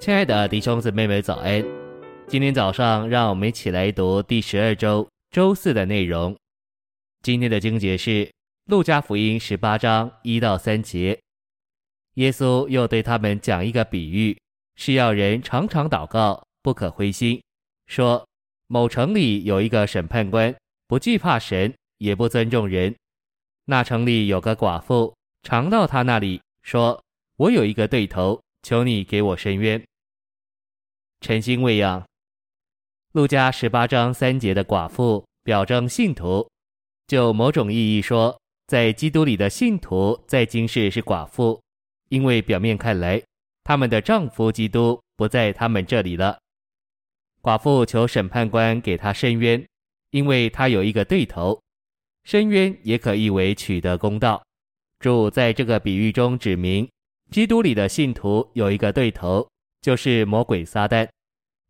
亲爱的弟兄姊妹们，早安！今天早上，让我们一起来读第十二周周四的内容。今天的经节是《路加福音》十八章一到三节。耶稣又对他们讲一个比喻，是要人常常祷告，不可灰心。说：某城里有一个审判官，不惧怕神，也不尊重人。那城里有个寡妇，常到他那里，说：我有一个对头。求你给我伸冤。诚心喂养，路加十八章三节的寡妇表征信徒，就某种意义说，在基督里的信徒在今世是寡妇，因为表面看来，他们的丈夫基督不在他们这里了。寡妇求审判官给她伸冤，因为她有一个对头。伸冤也可译为取得公道。主在这个比喻中指明。基督里的信徒有一个对头，就是魔鬼撒旦。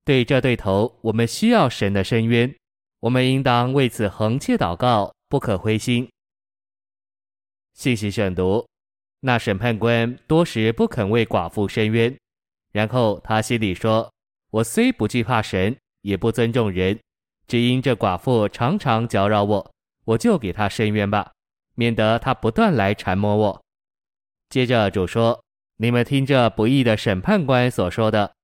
对这对头，我们需要神的伸冤，我们应当为此恒切祷告，不可灰心。信息选读：那审判官多时不肯为寡妇伸冤，然后他心里说：“我虽不惧怕神，也不尊重人，只因这寡妇常常搅扰我，我就给他伸冤吧，免得他不断来缠磨我。”接着主说。你们听着不义的审判官所说的，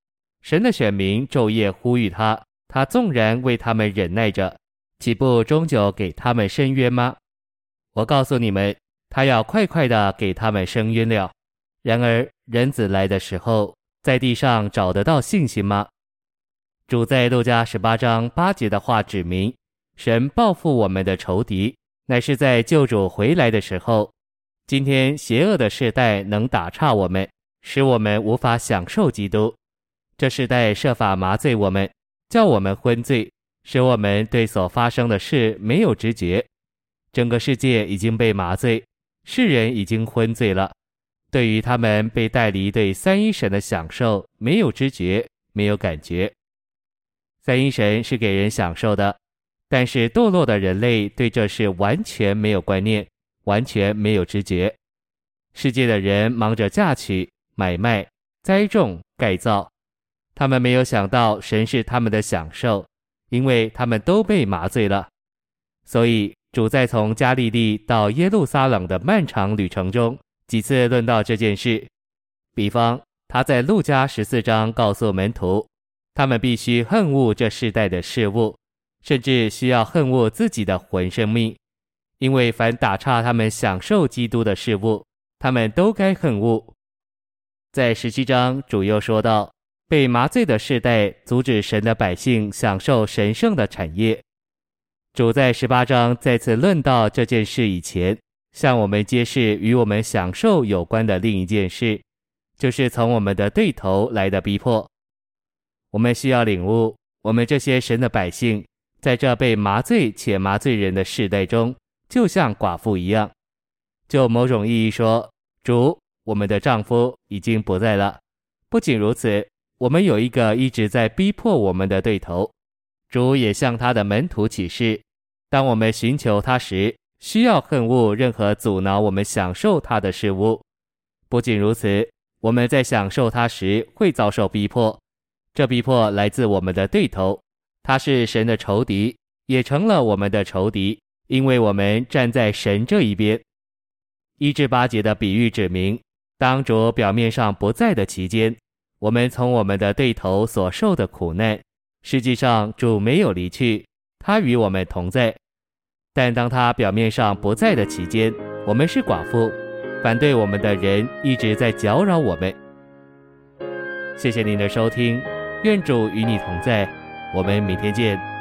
神的选民昼夜呼吁他，他纵然为他们忍耐着，岂不终究给他们伸冤吗？我告诉你们，他要快快的给他们伸冤了。然而人子来的时候，在地上找得到信心吗？主在路加十八章八节的话指明，神报复我们的仇敌，乃是在救主回来的时候。今天邪恶的世代能打岔我们，使我们无法享受基督。这世代设法麻醉我们，叫我们昏醉，使我们对所发生的事没有知觉。整个世界已经被麻醉，世人已经昏醉了。对于他们被带离对三一神的享受，没有知觉，没有感觉。三一神是给人享受的，但是堕落的人类对这事完全没有观念。完全没有知觉，世界的人忙着嫁娶、买卖、栽种、盖造，他们没有想到神是他们的享受，因为他们都被麻醉了。所以主在从加利利到耶路撒冷的漫长旅程中，几次论到这件事。比方，他在路加十四章告诉门徒，他们必须恨恶这世代的事物，甚至需要恨恶自己的魂生命。因为凡打岔他们享受基督的事物，他们都该恨恶。在十七章，主又说道：被麻醉的世代阻止神的百姓享受神圣的产业。主在十八章再次论到这件事以前，向我们揭示与我们享受有关的另一件事，就是从我们的对头来的逼迫。我们需要领悟，我们这些神的百姓，在这被麻醉且麻醉人的世代中。就像寡妇一样，就某种意义说，主，我们的丈夫已经不在了。不仅如此，我们有一个一直在逼迫我们的对头。主也向他的门徒启示，当我们寻求他时，需要恨恶任何阻挠我们享受他的事物。不仅如此，我们在享受他时会遭受逼迫，这逼迫来自我们的对头，他是神的仇敌，也成了我们的仇敌。因为我们站在神这一边，一至八节的比喻指明，当主表面上不在的期间，我们从我们的对头所受的苦难，实际上主没有离去，他与我们同在。但当他表面上不在的期间，我们是寡妇，反对我们的人一直在搅扰我们。谢谢您的收听，愿主与你同在，我们明天见。